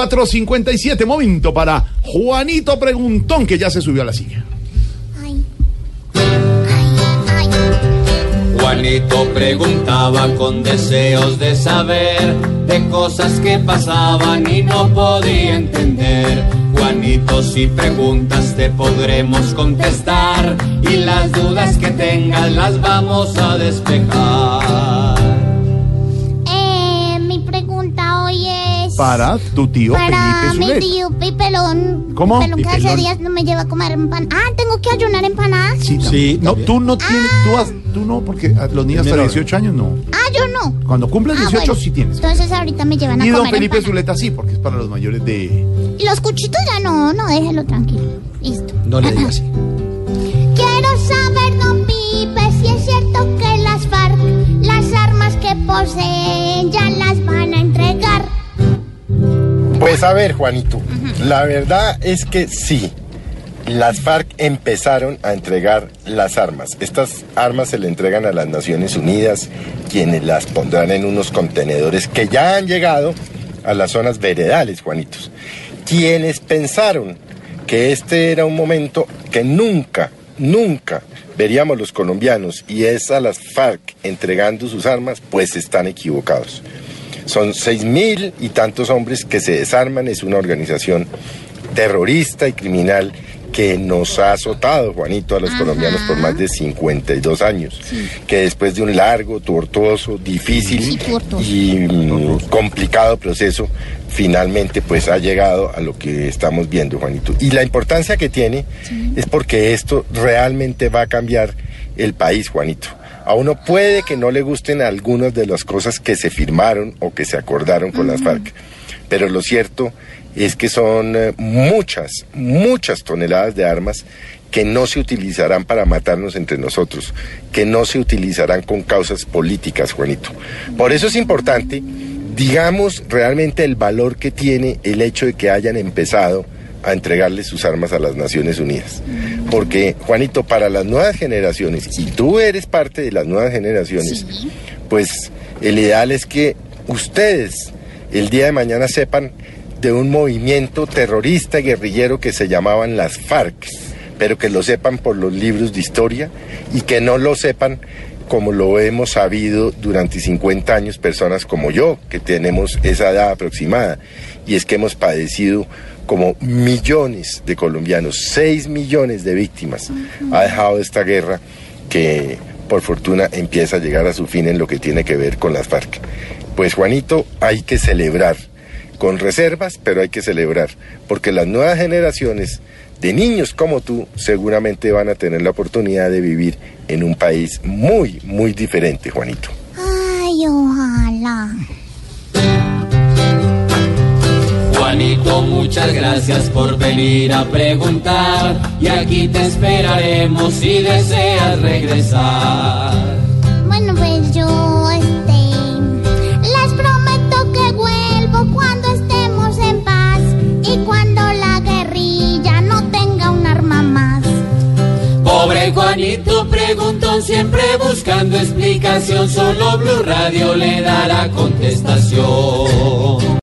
457, momento para Juanito Preguntón, que ya se subió a la silla. Ay. Ay, ay. Juanito preguntaba con deseos de saber de cosas que pasaban y no podía entender. Juanito, si preguntas te podremos contestar y las dudas que tengas las vamos a despejar. Para tu tío para Felipe mi tío Pipelón. ¿Cómo? Pelón que hace Pipelón. días no me lleva a comer empanadas. Ah, tengo que ayunar empanadas. Sí, Sí, no, tú no tienes, tú, has- tú no, porque a los niños hasta Menor. 18 años no. Ah, yo no. Cuando cumples Ah, 18 bueno. sí tienes. Entonces ahorita me llevan a Y don Felipe empanadas. Zuleta sí, porque es para los mayores de... Y los cuchitos ya no, no, déjelo tranquilo. Listo. No le digas así. Quiero saber, don Pipe, si es cierto que las FARC, las armas que poseen, Pues a ver, Juanito, la verdad es que sí. Las FARC empezaron a entregar las armas. Estas armas se le entregan a las Naciones Unidas, quienes las pondrán en unos contenedores que ya han llegado a las zonas veredales, Juanitos. Quienes pensaron que este era un momento que nunca, nunca veríamos los colombianos y es a las FARC entregando sus armas, pues están equivocados. Son seis mil y tantos hombres que se desarman. Es una organización terrorista y criminal que nos ha azotado, Juanito, a los colombianos por más de 52 años. Que después de un largo, tortuoso, difícil Sí, tortuoso. y mm, complicado proceso, finalmente pues ha llegado a lo que estamos viendo, Juanito. Y la importancia que tiene es porque esto realmente va a cambiar el país, Juanito. A uno puede que no le gusten algunas de las cosas que se firmaron o que se acordaron con las FARC, pero lo cierto es que son eh, muchas, muchas toneladas de armas que no se utilizarán para matarnos entre nosotros, que no se utilizarán con causas políticas, Juanito. Por eso es importante, digamos realmente el valor que tiene el hecho de que hayan empezado a entregarle sus armas a las Naciones Unidas. Porque, Juanito, para las nuevas generaciones, y tú eres parte de las nuevas generaciones, pues el ideal es que ustedes el día de mañana sepan de un movimiento terrorista guerrillero que se llamaban las FARC, pero que lo sepan por los libros de historia y que no lo sepan como lo hemos sabido durante 50 años personas como yo, que tenemos esa edad aproximada, y es que hemos padecido como millones de colombianos, 6 millones de víctimas ha dejado esta guerra que por fortuna empieza a llegar a su fin en lo que tiene que ver con las FARC. Pues Juanito, hay que celebrar, con reservas, pero hay que celebrar, porque las nuevas generaciones de niños como tú seguramente van a tener la oportunidad de vivir en un país muy, muy diferente, Juanito. Ay, ojalá. Juanito, muchas gracias por venir a preguntar y aquí te esperaremos si deseas regresar. Bueno, pues yo, Juanito preguntón siempre buscando explicación, solo Blue Radio le dará contestación.